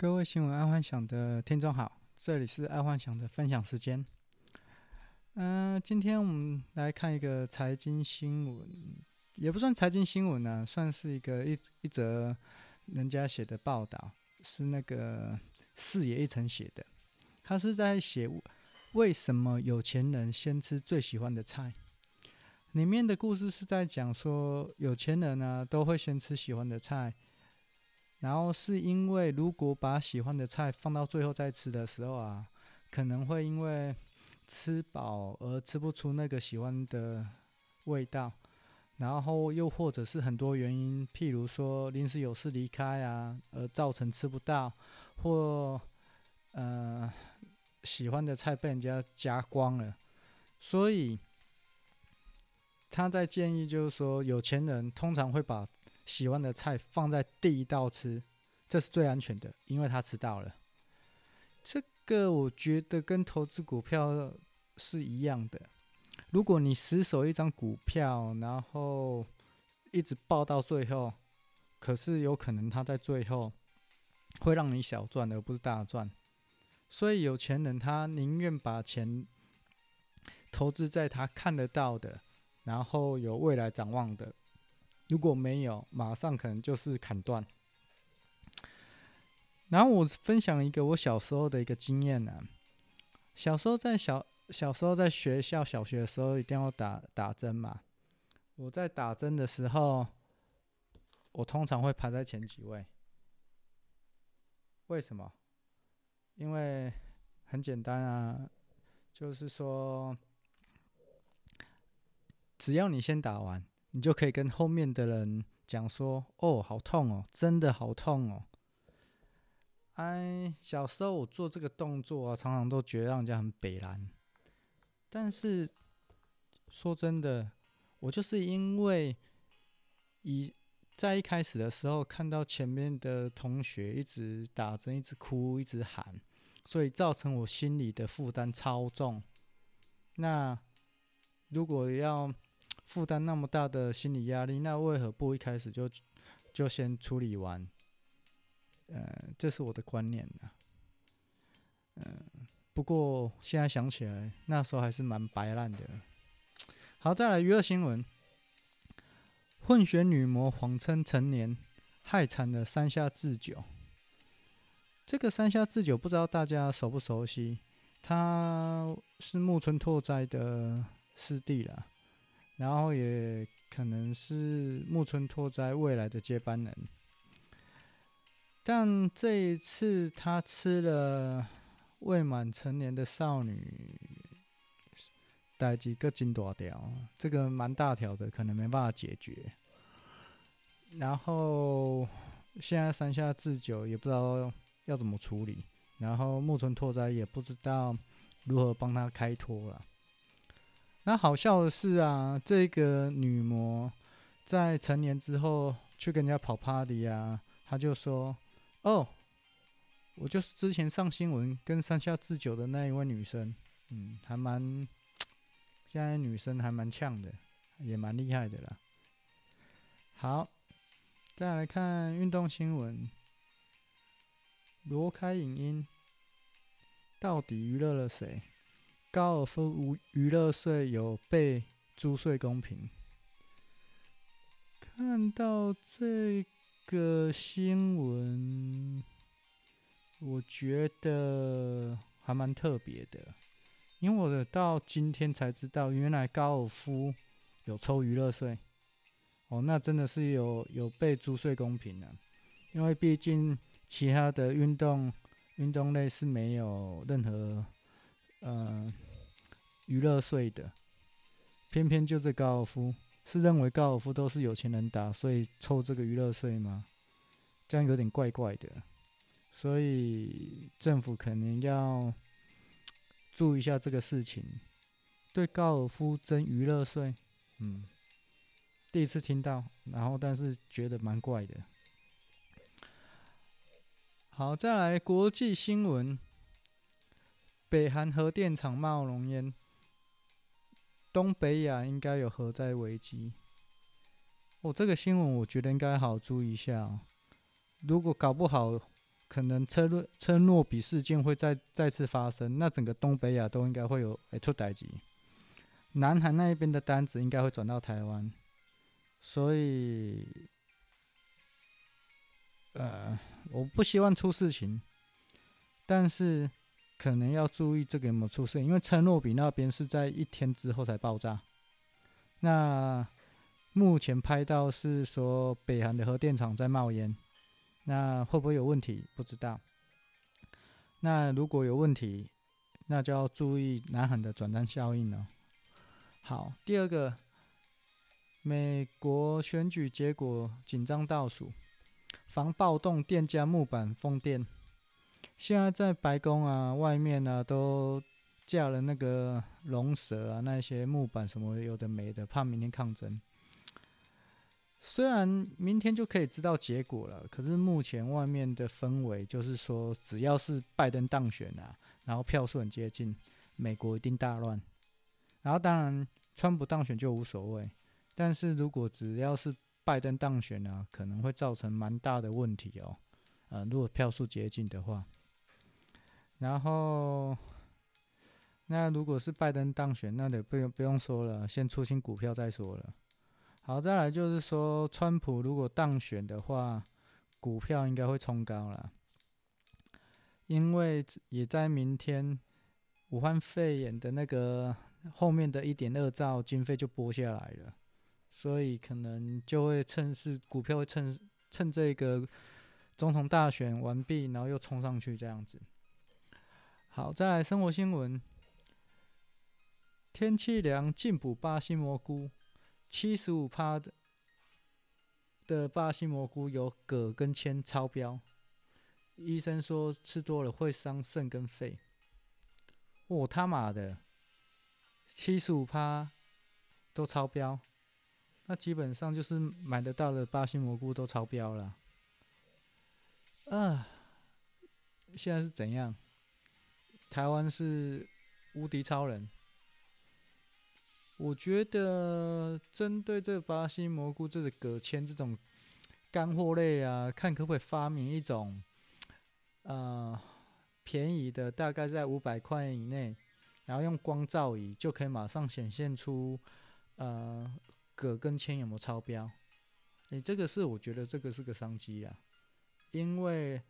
各位新闻爱幻想的听众好，这里是爱幻想的分享时间。嗯、今天我们来看一个财经新闻，也不算财经新闻呢、算是一个一一则人家写的报道，是那个四野一成写的。他是在写为什么有钱人先吃最喜欢的菜。里面的故事是在讲说，有钱人呢都会先吃喜欢的菜。然后是因为，如果把喜欢的菜放到最后再吃的时候啊，可能会因为吃饱而吃不出那个喜欢的味道，然后又或者是很多原因，譬如说临时有事离开啊，而造成吃不到，或呃喜欢的菜被人家夹光了，所以他在建议就是说，有钱人通常会把喜欢的菜放在第一道吃，这是最安全的，因为他吃到了。这个我觉得跟投资股票是一样的。如果你死守一张股票，然后一直抱到最后，可是有可能他在最后会让你小赚而不是大赚。所以有钱人他宁愿把钱投资在他看得到的，然后有未来展望的。如果没有，马上可能就是砍断。然后我分享一个我小时候的一个经验呢、小时候在小小时候在学校小学的时候，一定要打打针嘛。我在打针的时候，我通常会排在前几位。为什么？因为很简单啊，就是说，只要你先打完。你就可以跟后面的人讲说：“哦，好痛哦，真的好痛哦。”哎，小时候我做这个动作啊，常常都觉得让人家很北烂。但是说真的，我就是因为一在一开始的时候看到前面的同学一直打针、一直哭、一直喊，所以造成我心里的负担超重。那如果要负担那么大的心理压力，那为何不一开始就就先处理完？呃，这是我的观念呢。嗯，不过现在想起来，那时候还是蛮白烂的。好，再来娱乐新闻：混血女模谎称成年，害惨了山下智久。这个山下智久不知道大家熟不熟悉？他是木村拓哉的师弟了。然后也可能是木村拓哉未来的接班人，但这一次他吃了未满成年的少女，带几个金多条，这个蛮大条的，可能没办法解决。然后现在山下智久也不知道要怎么处理，然后木村拓哉也不知道如何帮他开脱了。那好笑的是啊，这个女模在成年之后去跟人家跑 party 啊，她就说：“哦，我就是之前上新闻跟山下智久的那一位女生，嗯，还蛮，现在女生还蛮呛的，也蛮厉害的啦。”好，再来看运动新闻，罗开影音到底娱乐了谁？高尔夫无娱乐税有被租税公平？看到这个新闻，我觉得还蛮特别的，因为我到今天才知道，原来高尔夫有抽娱乐税。哦，那真的是有有被租税公平啊，因为毕竟其他的运动运动类是没有任何。呃，娱乐税的，偏偏就这高尔夫是认为高尔夫都是有钱人打，所以抽这个娱乐税吗？这样有点怪怪的，所以政府可能要注意一下这个事情。对高尔夫征娱乐税，嗯，第一次听到，然后但是觉得蛮怪的。好，再来国际新闻。北韩核电厂冒浓烟，东北亚应该有核灾危机。哦，这个新闻我觉得应该好注意一下哦。如果搞不好可能车诺车诺比事件会再再次发生，那整个东北亚都应该会有会出代志。南韩那一边的单子应该会转到台湾，所以，呃，我不希望出事情，但是可能要注意这个有没有出事，因为车诺比那边是在一天之后才爆炸。那目前拍到是说北韩的核电厂在冒烟，那会不会有问题？不知道。那如果有问题，那就要注意南韩的转单效应了。好，第二个，美国选举结果紧张倒数，防暴动，店家木板封店。现在在白宫啊，外面啊，都架了那个龙蛇啊，那些木板什么有的没的，怕明天抗争。虽然明天就可以知道结果了，可是目前外面的氛围就是说，只要是拜登当选啊，然后票数很接近，美国一定大乱。然后当然。川普当选就无所谓，但是如果只要是拜登当选呢、啊，可能会造成蛮大的问题哦。呃，如果票数接近的话，然后那如果是拜登当选，那得不用不用说了，先出清股票再说了。好，再来就是说，川普如果当选的话，股票应该会冲高了，因为也在明天武汉肺炎的那个。后面的一点二兆经费就拨下来了，所以可能就会趁势股票会趁趁这个总统大选完毕，然后又冲上去这样子。好，再来生活新闻，天气凉进补巴西蘑菇，七十五趴的的巴西蘑菇有镉跟铅超标，医生说吃多了会伤肾跟肺。我、他妈的！七十五趴都超标，那基本上就是买得到的巴西蘑菇都超标了。啊，现在是怎样？台湾是无敌超人？我觉得针对这巴西蘑菇、这个葛签这种干货类啊，看可不可以发明一种，呃，便宜的，大概在五百块以内。然后用光照仪就可以马上显现出，呃，葛跟铅有没有超标？你，这个是我觉得这个是个商机啊，因为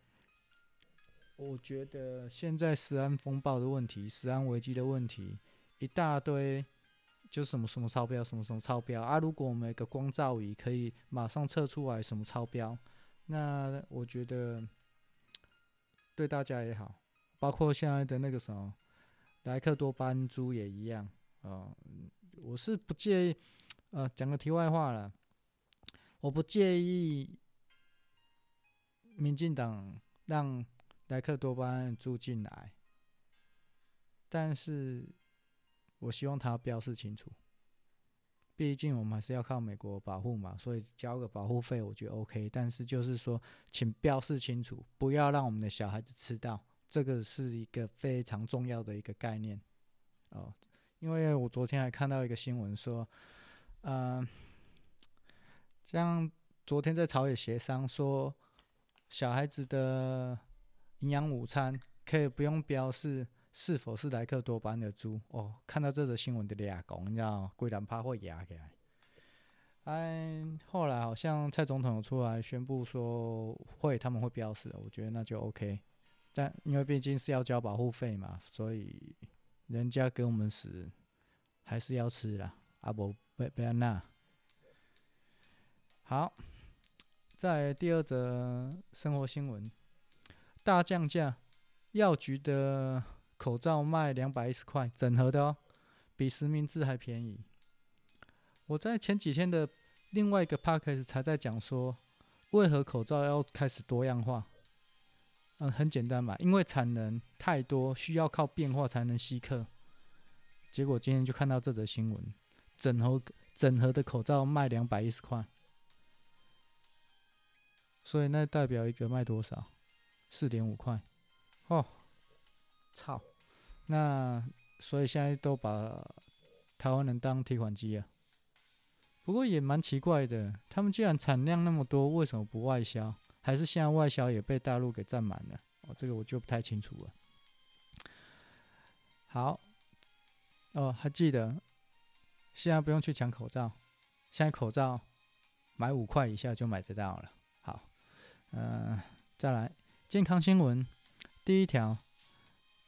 我觉得现在食安风暴的问题、食安危机的问题一大堆，就什么什么超标、什么什么超标啊！如果我们有个光照仪可以马上测出来什么超标，那我觉得对大家也好，包括现在的那个什么。莱克多巴胺猪也一样啊、我是不介意，呃，讲个题外话了，我不介意民进党让莱克多巴胺住进来，但是我希望他标示清楚，毕竟我们还是要靠美国保护嘛，所以交个保护费我觉得 OK，但是就是说，请标示清楚，不要让我们的小孩子吃到。这个是一个非常重要的一个概念，哦，因为我昨天还看到一个新闻说，嗯、呃，像昨天在朝野协商说，小孩子的营养午餐可以不用标示是否是莱克多巴胺的猪哦。看到这则新闻的俩讲，你知道，规然怕会压起来。哎，后来好像蔡总统有出来宣布说会他们会标示，我觉得那就 OK。但因为毕竟是要交保护费嘛，所以人家给我们死还是要吃啦。啊不，不不要那。好，在第二则生活新闻，大降价，药局的口罩卖两百一十块，整盒的哦，比实名制还便宜。我在前几天的另外一个 podcast 才在讲说，为何口罩要开始多样化。嗯，很简单嘛，因为产能太多，需要靠变化才能吸客。结果今天就看到这则新闻，整盒整盒的口罩卖两百一十块，所以那代表一个卖多少？四点五块。哦，操！那所以现在都把台湾人当提款机啊。不过也蛮奇怪的，他们既然产量那么多，为什么不外销？还是现在外销也被大陆给占满了？哦，这个我就不太清楚了。好，哦，还记得，现在不用去抢口罩，现在口罩买五块以下就买得到了。好，嗯、呃，再来健康新闻，第一条，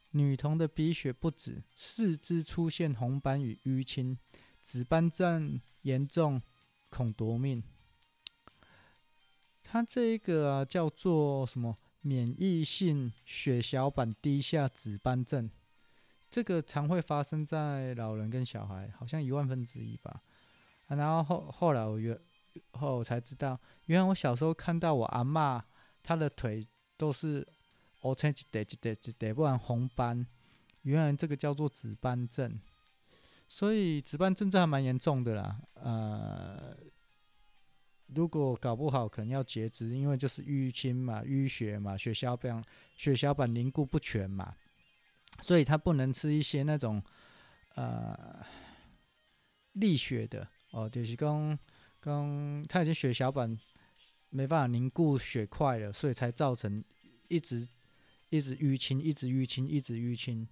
女童的鼻血不止，四肢出现红斑与淤青，紫斑症严重，恐夺命。它这一个啊，叫做什么？免疫性血小板低下紫斑症，这个常会发生在老人跟小孩，好像一万分之一吧。啊、然后后后来我原后我才知道，原来我小时候看到我阿嬷，她的腿都是乌青一块一块一块，不然红斑。原来这个叫做紫斑症，所以紫斑症这还蛮严重的啦。呃。如果搞不好，可能要截肢，因为就是淤青嘛、淤血嘛、血小板血小板凝固不全嘛，所以他不能吃一些那种呃利血的哦，就是讲讲他已经血小板没办法凝固血块了，所以才造成一直一直淤青、一直淤青、一直淤青。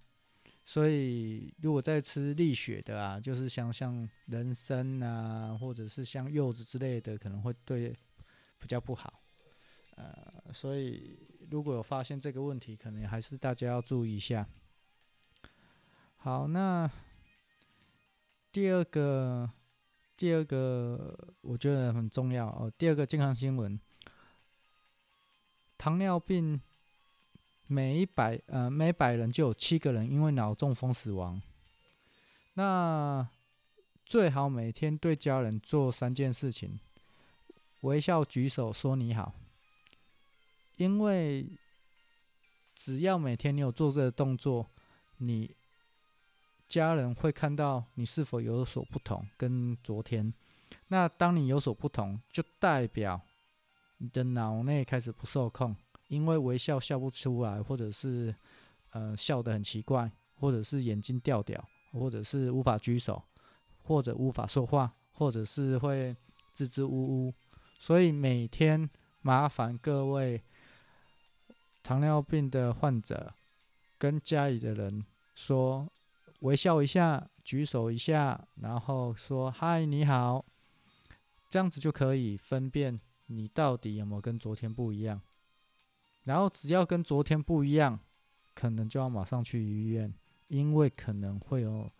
所以，如果再吃利血的啊，就是像像人参啊，或者是像柚子之类的，可能会对比较不好。呃，所以如果有发现这个问题，可能还是大家要注意一下。好，那第二个，第二个我觉得很重要哦。第二个健康新闻，糖尿病。每一百呃每百人就有七个人因为脑中风死亡。那最好每天对家人做三件事情：微笑、举手、说你好。因为只要每天你有做这个动作，你家人会看到你是否有所不同，跟昨天。那当你有所不同，就代表你的脑内开始不受控。因为微笑笑不出来，或者是呃笑得很奇怪，或者是眼睛掉掉，或者是无法举手，或者无法说话，或者是会支支吾吾。所以每天麻烦各位糖尿病的患者跟家里的人说，微笑一下，举手一下，然后说嗨你好，这样子就可以分辨你到底有没有跟昨天不一样。然后只要跟昨天不一样，可能就要马上去医院，因为可能会有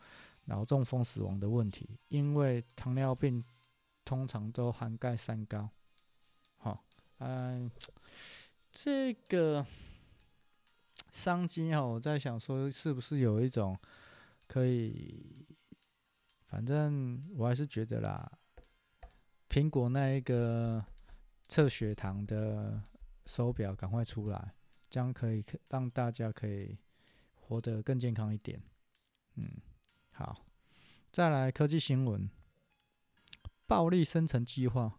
脑中风死亡的问题。因为糖尿病通常都涵盖三高。好，嗯，这个商机哈，我在想说是不是有一种可以，反正我还是觉得啦，苹果那一个测血糖的。手表赶快出来，这样可以让大家可以活得更健康一点。嗯，好，再来科技新闻，暴力生成计划，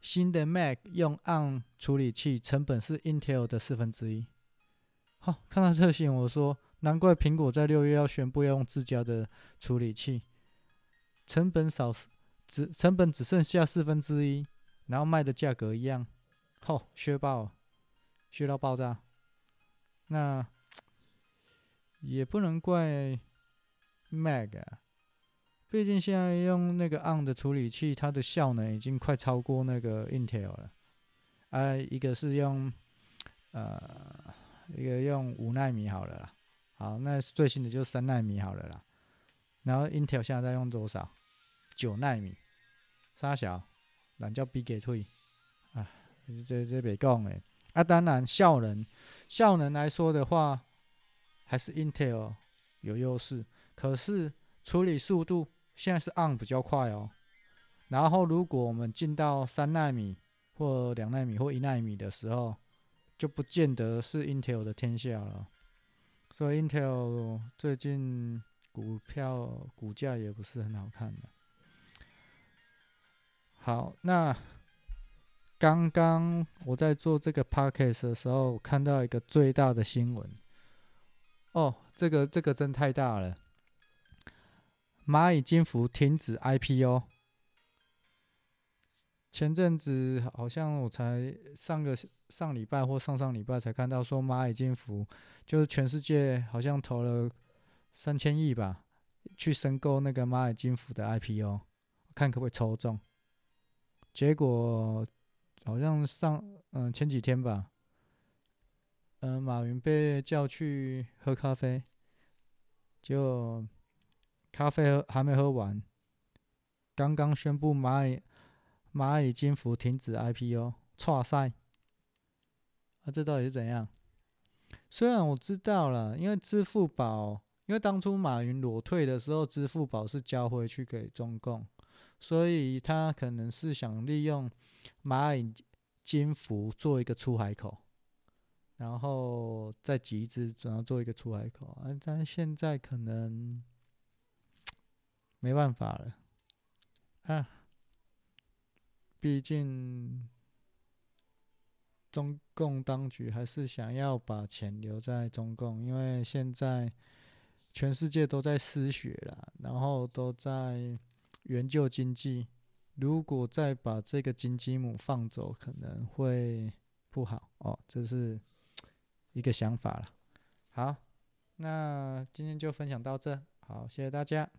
新的 Mac 用 ARM 处理器，成本是 Intel 的四分之一。好，看到这个新闻，我说难怪苹果在六月要宣布要用自家的处理器，成本少，只成本只剩下四分之一，然后卖的价格一样，好，削爆。削到爆炸，那也不能怪 Mac 啊，毕竟现在用那个 ARM 的处理器，它的效能已经快超过那个 Intel 了。啊，一个是用呃，一个用五纳米好了啦，好，那最新的就是三纳米好了啦。然后 Intel 现在在用多少？九纳米，三小，懒叫比给退啊，这这别讲诶。啊，当然效能，效能来说的话，还是 Intel 有优势。可是处理速度现在是 ARM 比较快哦。然后如果我们进到三纳米或两纳米或一纳米的时候，就不见得是 Intel 的天下了。所以 Intel 最近股票股价也不是很好看的。好，那。刚刚我在做这个 podcast 的时候，看到一个最大的新闻。哦，这个这个真太大了！蚂蚁金服停止 IPO。前阵子好像我才上个上礼拜或上上礼拜才看到说蚂蚁金服，就是全世界好像投了三千亿吧，去申购那个蚂蚁金服的 IPO，看可不可以抽中。结果好像上嗯前几天吧，嗯马云被叫去喝咖啡，结果咖啡还没喝完，刚刚宣布蚂蚁蚂蚁金服停止 IPO，挫赛。啊、这到底是怎样？虽然我知道了，因为支付宝，因为当初马云裸退的时候，支付宝是交回去给中共，所以他可能是想利用蚂蚁金服做一个出海口，然后再集资，然后做一个出海口。啊，但现在可能没办法了，啊，毕竟。中共当局还是想要把钱留在中共，因为现在全世界都在失血了，然后都在援救经济。如果再把这个金鸡母放走，可能会不好哦。这是一个想法了。好，那今天就分享到这，好，谢谢大家。